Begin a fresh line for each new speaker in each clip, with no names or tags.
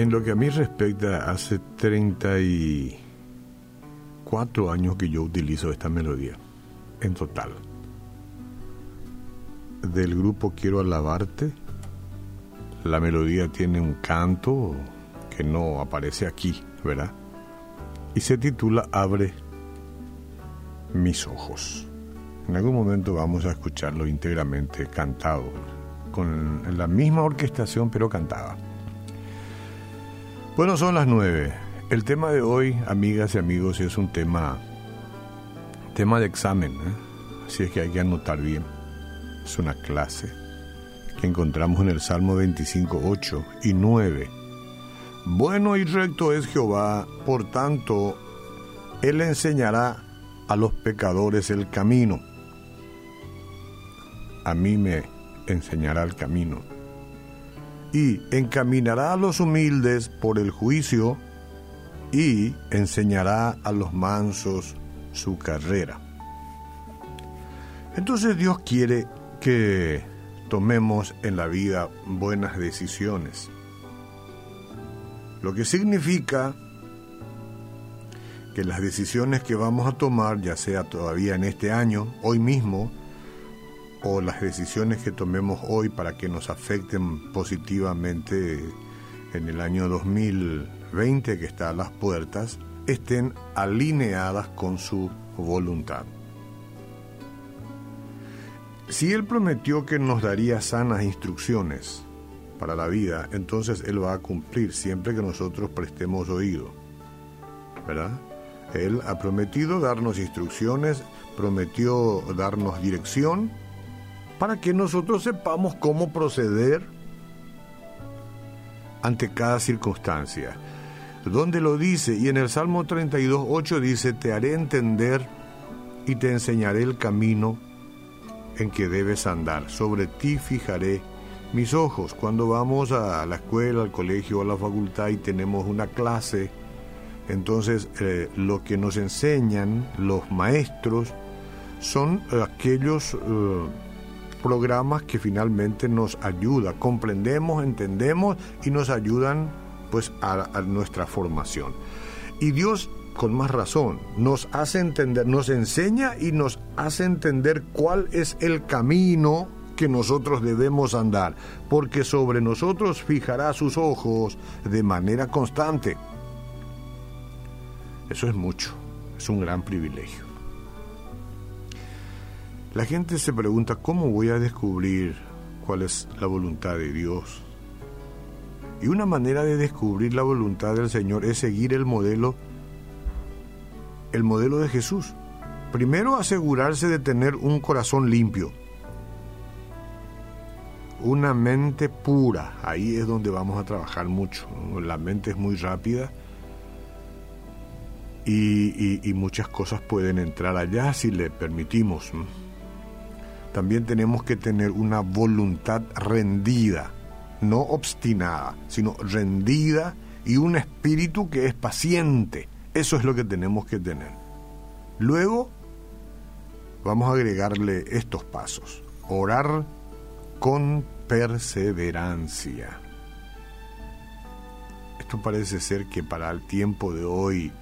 En lo que a mí respecta, hace 34 años que yo utilizo esta melodía, en total. Del grupo Quiero Alabarte, la melodía tiene un canto que no aparece aquí, ¿verdad? Y se titula Abre mis ojos. En algún momento vamos a escucharlo íntegramente cantado, con la misma orquestación pero cantada. Bueno, son las nueve. El tema de hoy, amigas y amigos, es un tema, tema de examen, ¿eh? así es que hay que anotar bien. Es una clase que encontramos en el Salmo 25, 8 y 9. Bueno y recto es Jehová, por tanto, Él enseñará a los pecadores el camino. A mí me enseñará el camino. Y encaminará a los humildes por el juicio y enseñará a los mansos su carrera. Entonces Dios quiere que tomemos en la vida buenas decisiones. Lo que significa que las decisiones que vamos a tomar, ya sea todavía en este año, hoy mismo, o las decisiones que tomemos hoy para que nos afecten positivamente en el año 2020 que está a las puertas, estén alineadas con su voluntad. Si Él prometió que nos daría sanas instrucciones para la vida, entonces Él va a cumplir siempre que nosotros prestemos oído. ¿Verdad? Él ha prometido darnos instrucciones, prometió darnos dirección para que nosotros sepamos cómo proceder ante cada circunstancia. Donde lo dice, y en el Salmo 32, 8 dice, te haré entender y te enseñaré el camino en que debes andar. Sobre ti fijaré mis ojos. Cuando vamos a la escuela, al colegio, a la facultad y tenemos una clase, entonces eh, lo que nos enseñan los maestros son aquellos eh, programas que finalmente nos ayudan, comprendemos, entendemos y nos ayudan pues a nuestra formación. Y Dios con más razón, nos hace entender, nos enseña y nos hace entender cuál es el camino que nosotros debemos andar, porque sobre nosotros fijará sus ojos de manera constante. Eso es mucho, es un gran privilegio. La gente se pregunta, ¿cómo voy a descubrir cuál es la voluntad de Dios? Y una manera de descubrir la voluntad del Señor es seguir el modelo el modelo de Jesús. Primero asegurarse de tener un corazón limpio, una mente pura. Ahí es donde vamos a trabajar mucho. La mente es muy rápida y, y, muchas cosas pueden entrar allá si le permitimos. También tenemos que tener una voluntad rendida, no obstinada, sino rendida y un espíritu que es paciente eso es lo que tenemos que tener. Luego vamos a agregarle estos pasos. Orar con perseverancia. Esto parece ser que para el tiempo de hoy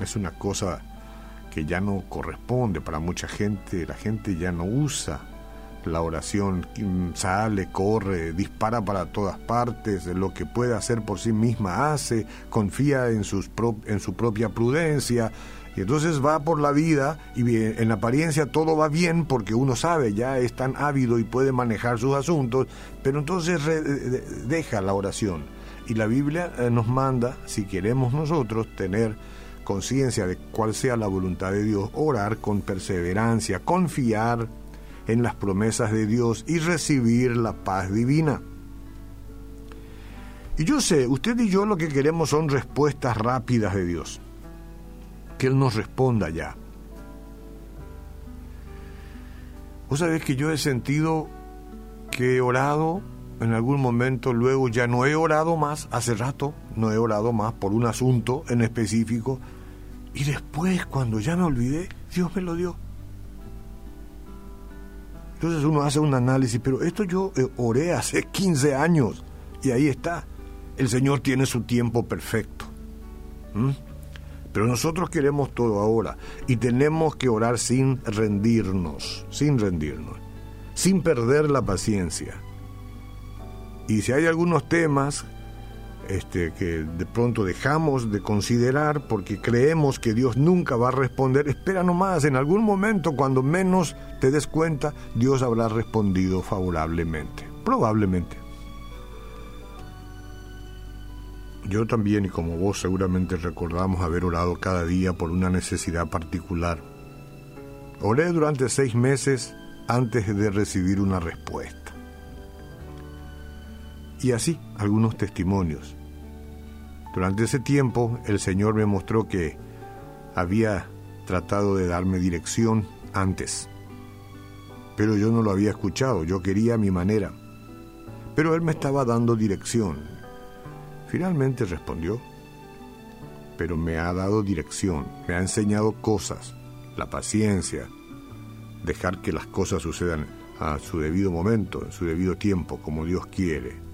es una cosa que ya no corresponde para mucha gente. La gente ya no usa la oración sale, corre, dispara para todas partes, lo que puede hacer por sí misma hace, confía en, sus en su propia prudencia, y entonces va por la vida y en apariencia todo va bien porque uno sabe, ya es tan ávido y puede manejar sus asuntos, pero entonces deja la oración. Y la Biblia eh, nos manda, si queremos nosotros tener conciencia de cuál sea la voluntad de Dios, orar con perseverancia, confiar, en las promesas de Dios y recibir la paz divina. Y yo sé, usted y yo lo que queremos son respuestas rápidas de Dios. Que Él nos responda ya. Vos sabés que yo he sentido que he orado en algún momento, luego ya no he orado más, hace rato no he orado más por un asunto en específico, y después cuando ya me olvidé, Dios me lo dio. Entonces uno hace un análisis, pero esto yo eh, oré hace 15 años y ahí está. El Señor tiene su tiempo perfecto. Pero nosotros queremos todo ahora y tenemos que orar sin rendirnos, sin rendirnos, sin perder la paciencia. Y si hay algunos temas este, que de pronto dejamos de considerar porque creemos que Dios nunca va a responder, espera nomás, en algún momento, cuando menos te des cuenta, Dios habrá respondido favorablemente, probablemente. Yo también, y como vos seguramente recordamos haber orado cada día por una necesidad particular. Oré durante seis meses antes de recibir una respuesta. Y así algunos testimonios. Durante ese tiempo el Señor me mostró que había tratado de darme dirección antes, pero yo no lo había escuchado, yo quería mi manera. Pero Él me estaba dando dirección, Finalmente respondió, pero me ha dado dirección, me ha enseñado cosas, la paciencia, dejar que las cosas sucedan a su debido momento, en su debido tiempo, como Dios quiere.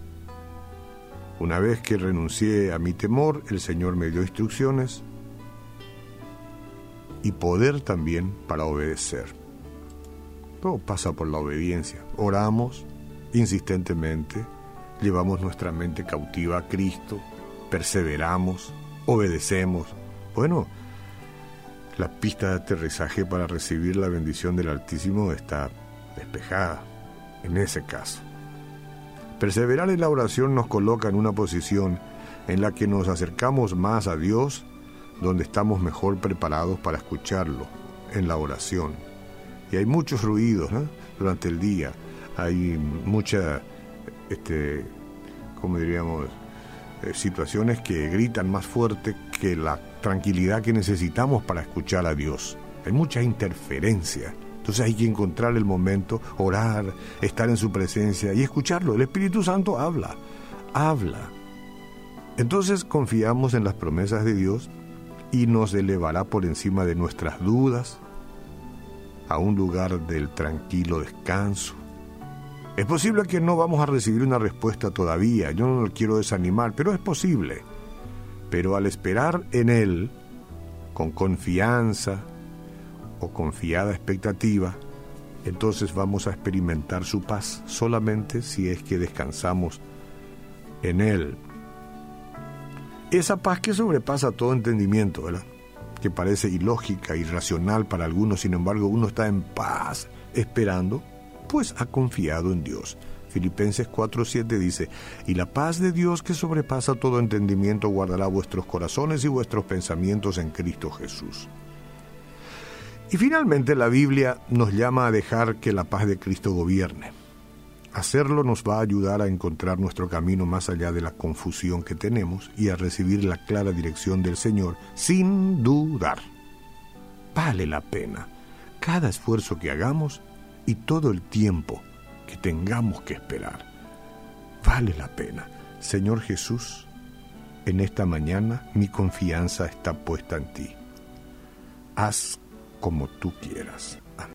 Una vez que renuncié a mi temor, el Señor me dio instrucciones y poder también para obedecer. Todo pasa por la obediencia. Oramos insistentemente, llevamos nuestra mente cautiva a Cristo, perseveramos, obedecemos. Bueno, la pista de aterrizaje para recibir la bendición del Altísimo está despejada en ese caso. Perseverar en la oración nos coloca en una posición en la que nos acercamos más a Dios, donde estamos mejor preparados para escucharlo en la oración. Y hay muchos ruidos durante el día, hay mucha este, como diríamos, eh, situaciones que gritan más fuerte que la tranquilidad que necesitamos para escuchar a Dios. Hay mucha interferencia. Entonces hay que encontrar el momento, orar, estar en su presencia y escucharlo. El Espíritu Santo habla, habla. Entonces confiamos en las promesas de Dios y nos elevará por encima de nuestras dudas a un lugar del tranquilo descanso, es posible que no vamos a recibir una respuesta todavía, yo no lo quiero desanimar, pero es posible. Pero al esperar en Él, con confianza o confiada expectativa, entonces vamos a experimentar su paz solamente si es que descansamos en Él. Esa paz que sobrepasa todo entendimiento, ¿verdad? Que parece ilógica, irracional para algunos, sin embargo uno está en paz esperando pues ha confiado en Dios. Filipenses 4:7 dice, y la paz de Dios que sobrepasa todo entendimiento guardará vuestros corazones y vuestros pensamientos en Cristo Jesús. Y finalmente la Biblia nos llama a dejar que la paz de Cristo gobierne. Hacerlo nos va a ayudar a encontrar nuestro camino más allá de la confusión que tenemos y a recibir la clara dirección del Señor sin dudar. Vale la pena. Cada esfuerzo que hagamos y todo el tiempo que tengamos que esperar. Vale la pena. Señor Jesús, en esta mañana mi confianza está puesta en ti. Haz como tú quieras.